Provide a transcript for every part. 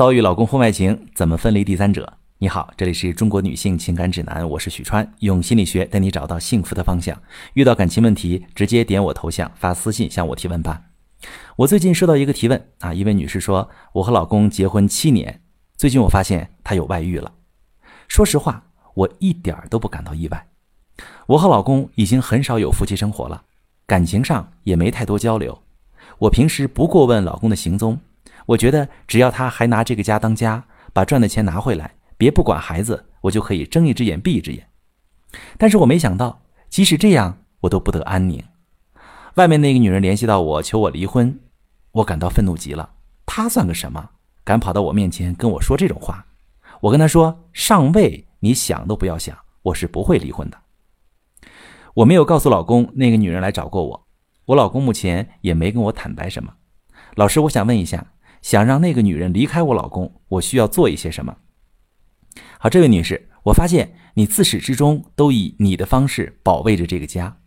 遭遇老公婚外情，怎么分离第三者？你好，这里是中国女性情感指南，我是许川，用心理学带你找到幸福的方向。遇到感情问题，直接点我头像发私信向我提问吧。我最近收到一个提问啊，一位女士说，我和老公结婚七年，最近我发现他有外遇了。说实话，我一点儿都不感到意外。我和老公已经很少有夫妻生活了，感情上也没太多交流。我平时不过问老公的行踪。我觉得只要他还拿这个家当家，把赚的钱拿回来，别不管孩子，我就可以睁一只眼闭一只眼。但是我没想到，即使这样，我都不得安宁。外面那个女人联系到我，求我离婚，我感到愤怒极了。她算个什么？敢跑到我面前跟我说这种话？我跟她说：“上位，你想都不要想，我是不会离婚的。”我没有告诉老公那个女人来找过我，我老公目前也没跟我坦白什么。老师，我想问一下。想让那个女人离开我老公，我需要做一些什么？好，这位女士，我发现你自始至终都以你的方式保卫着这个家，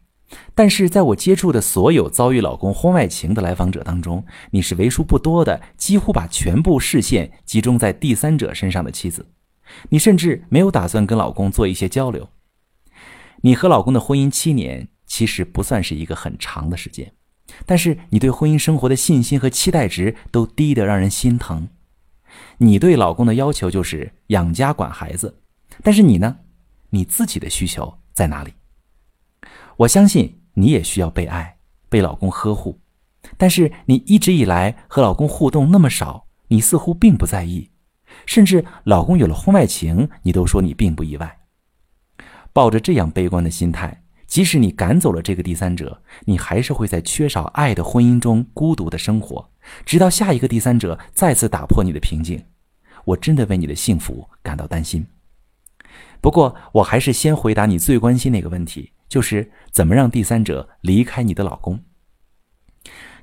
但是在我接触的所有遭遇老公婚外情的来访者当中，你是为数不多的几乎把全部视线集中在第三者身上的妻子，你甚至没有打算跟老公做一些交流。你和老公的婚姻七年，其实不算是一个很长的时间。但是你对婚姻生活的信心和期待值都低得让人心疼。你对老公的要求就是养家管孩子，但是你呢？你自己的需求在哪里？我相信你也需要被爱，被老公呵护。但是你一直以来和老公互动那么少，你似乎并不在意，甚至老公有了婚外情，你都说你并不意外。抱着这样悲观的心态。即使你赶走了这个第三者，你还是会在缺少爱的婚姻中孤独的生活，直到下一个第三者再次打破你的平静。我真的为你的幸福感到担心。不过，我还是先回答你最关心那个问题，就是怎么让第三者离开你的老公。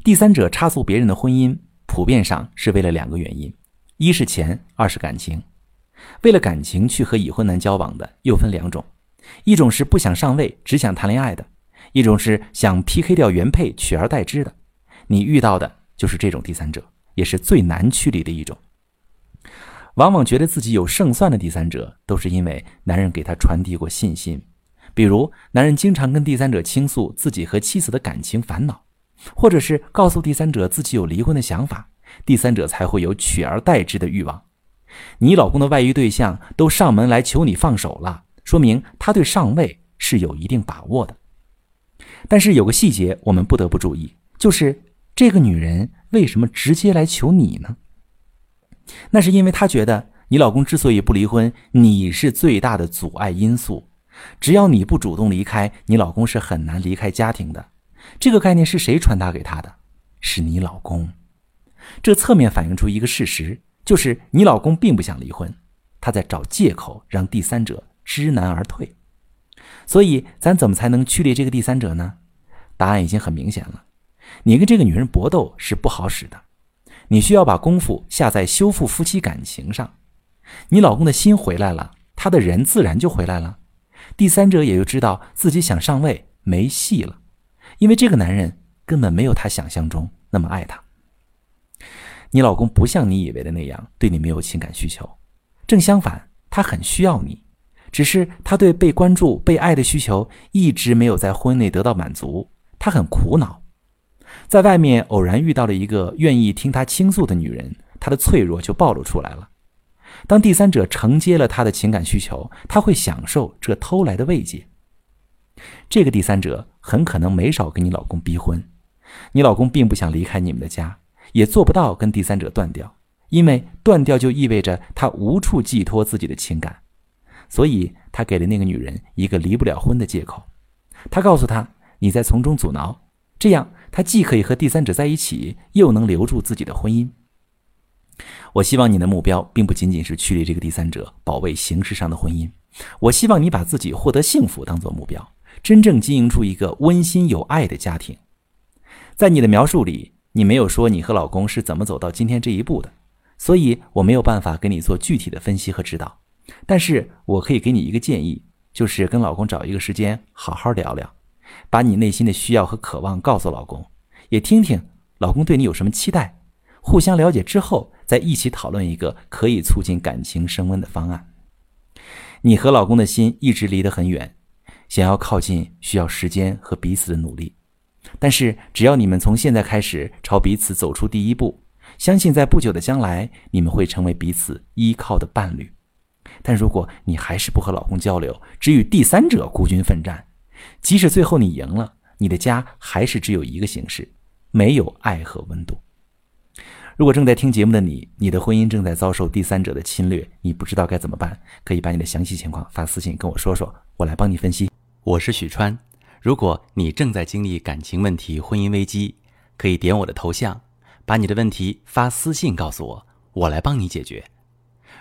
第三者插足别人的婚姻，普遍上是为了两个原因：一是钱，二是感情。为了感情去和已婚男交往的，又分两种。一种是不想上位，只想谈恋爱的；一种是想 PK 掉原配，取而代之的。你遇到的就是这种第三者，也是最难驱离的一种。往往觉得自己有胜算的第三者，都是因为男人给他传递过信心。比如，男人经常跟第三者倾诉自己和妻子的感情烦恼，或者是告诉第三者自己有离婚的想法，第三者才会有取而代之的欲望。你老公的外遇对象都上门来求你放手了。说明他对上位是有一定把握的，但是有个细节我们不得不注意，就是这个女人为什么直接来求你呢？那是因为她觉得你老公之所以不离婚，你是最大的阻碍因素。只要你不主动离开，你老公是很难离开家庭的。这个概念是谁传达给她的？是你老公。这侧面反映出一个事实，就是你老公并不想离婚，他在找借口让第三者。知难而退，所以咱怎么才能驱离这个第三者呢？答案已经很明显了，你跟这个女人搏斗是不好使的，你需要把功夫下在修复夫妻感情上。你老公的心回来了，他的人自然就回来了，第三者也就知道自己想上位没戏了，因为这个男人根本没有他想象中那么爱他。你老公不像你以为的那样对你没有情感需求，正相反，他很需要你。只是他对被关注、被爱的需求一直没有在婚内得到满足，他很苦恼。在外面偶然遇到了一个愿意听他倾诉的女人，他的脆弱就暴露出来了。当第三者承接了他的情感需求，他会享受这偷来的慰藉。这个第三者很可能没少跟你老公逼婚，你老公并不想离开你们的家，也做不到跟第三者断掉，因为断掉就意味着他无处寄托自己的情感。所以他给了那个女人一个离不了婚的借口，他告诉她你在从中阻挠，这样他既可以和第三者在一起，又能留住自己的婚姻。我希望你的目标并不仅仅是驱离这个第三者，保卫形式上的婚姻。我希望你把自己获得幸福当做目标，真正经营出一个温馨有爱的家庭。在你的描述里，你没有说你和老公是怎么走到今天这一步的，所以我没有办法给你做具体的分析和指导。但是我可以给你一个建议，就是跟老公找一个时间好好聊聊，把你内心的需要和渴望告诉老公，也听听老公对你有什么期待，互相了解之后，再一起讨论一个可以促进感情升温的方案。你和老公的心一直离得很远，想要靠近需要时间和彼此的努力。但是，只要你们从现在开始朝彼此走出第一步，相信在不久的将来，你们会成为彼此依靠的伴侣。但如果你还是不和老公交流，只与第三者孤军奋战，即使最后你赢了，你的家还是只有一个形式，没有爱和温度。如果正在听节目的你，你的婚姻正在遭受第三者的侵略，你不知道该怎么办，可以把你的详细情况发私信跟我说说，我来帮你分析。我是许川。如果你正在经历感情问题、婚姻危机，可以点我的头像，把你的问题发私信告诉我，我来帮你解决。